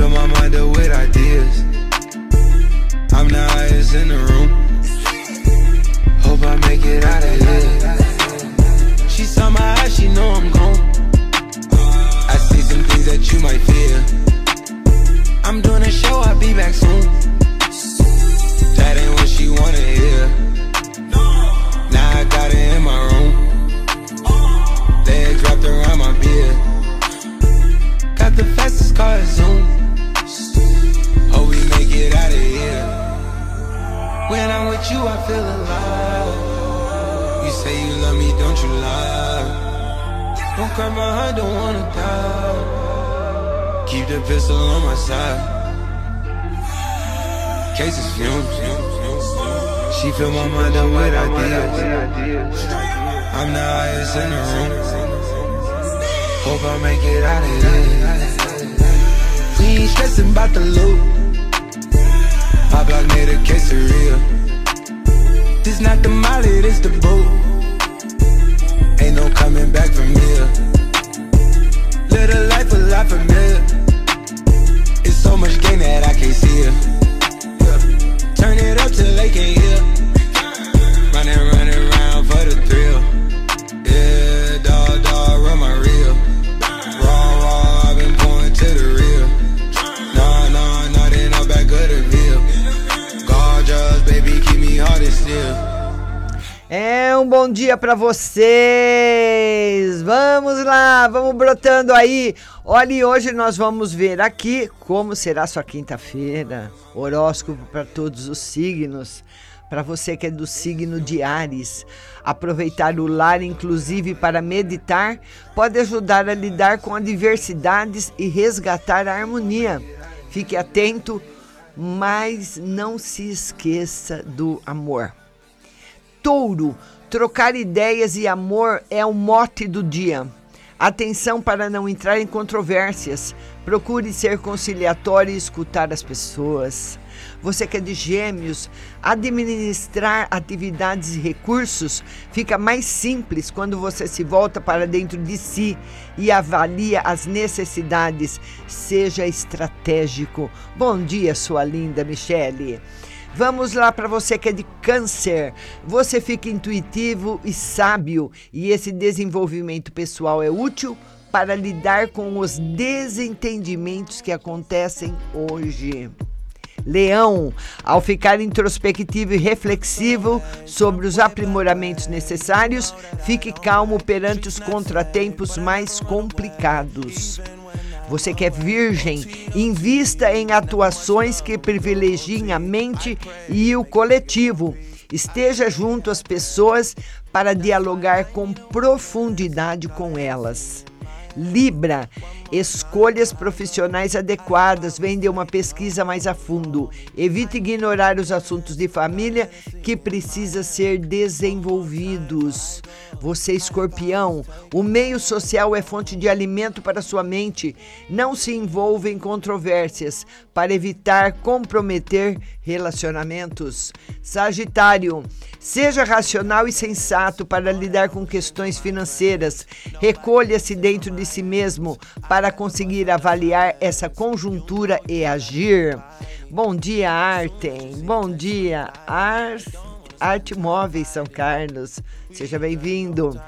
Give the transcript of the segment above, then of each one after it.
fill my mind up with ideas. You, I feel alive. You say you love me, don't you lie? Don't cry my heart, don't wanna die. Keep the pistol on my side. Cases fumes. She fill my mind up with ideas. I'm the highest in the room. Hope I make it out of here. We ain't stressing about the loot. My block made a quesadilla. This not the molly, this the boot. Ain't no coming back from here. É um bom dia para vocês. Vamos lá, vamos brotando aí. Olha, hoje nós vamos ver aqui como será sua quinta-feira. Horóscopo para todos os signos. Para você que é do signo de Ares, aproveitar o lar, inclusive para meditar, pode ajudar a lidar com adversidades e resgatar a harmonia. Fique atento, mas não se esqueça do amor. Touro, trocar ideias e amor é o mote do dia. Atenção para não entrar em controvérsias. Procure ser conciliatório e escutar as pessoas. Você que é de gêmeos, administrar atividades e recursos fica mais simples quando você se volta para dentro de si e avalia as necessidades. Seja estratégico. Bom dia, sua linda Michele. Vamos lá para você que é de câncer. Você fica intuitivo e sábio, e esse desenvolvimento pessoal é útil para lidar com os desentendimentos que acontecem hoje. Leão, ao ficar introspectivo e reflexivo sobre os aprimoramentos necessários, fique calmo perante os contratempos mais complicados. Você que é virgem, invista em atuações que privilegiem a mente e o coletivo. Esteja junto às pessoas para dialogar com profundidade com elas. Libra, escolhas profissionais adequadas vem de uma pesquisa mais a fundo. Evite ignorar os assuntos de família que precisa ser desenvolvidos. Você, escorpião, o meio social é fonte de alimento para sua mente. Não se envolva em controvérsias para evitar comprometer relacionamentos. Sagitário, seja racional e sensato para lidar com questões financeiras. Recolha-se dentro de si mesmo para conseguir avaliar essa conjuntura e agir. Bom dia, Artem. Bom dia, Ar... Arte Móveis São Carlos. Seja bem-vindo.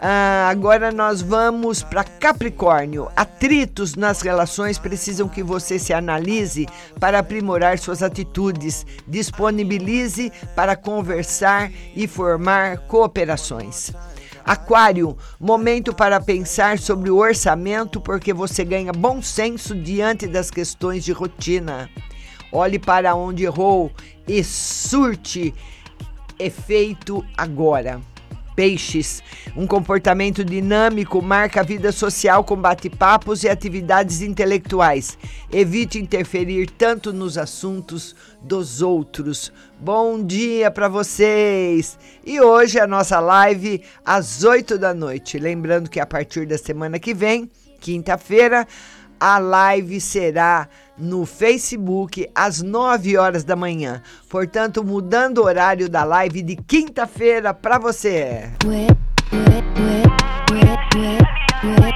Ah, agora nós vamos para Capricórnio. Atritos nas relações precisam que você se analise para aprimorar suas atitudes. Disponibilize para conversar e formar cooperações. Aquário, momento para pensar sobre o orçamento, porque você ganha bom senso diante das questões de rotina. Olhe para onde errou e surte efeito agora. Peixes, um comportamento dinâmico marca a vida social com bate-papos e atividades intelectuais. Evite interferir tanto nos assuntos dos outros. Bom dia para vocês! E hoje a nossa live às 8 da noite. Lembrando que a partir da semana que vem, quinta-feira, a live será no Facebook às 9 horas da manhã. Portanto, mudando o horário da live de quinta-feira para você. I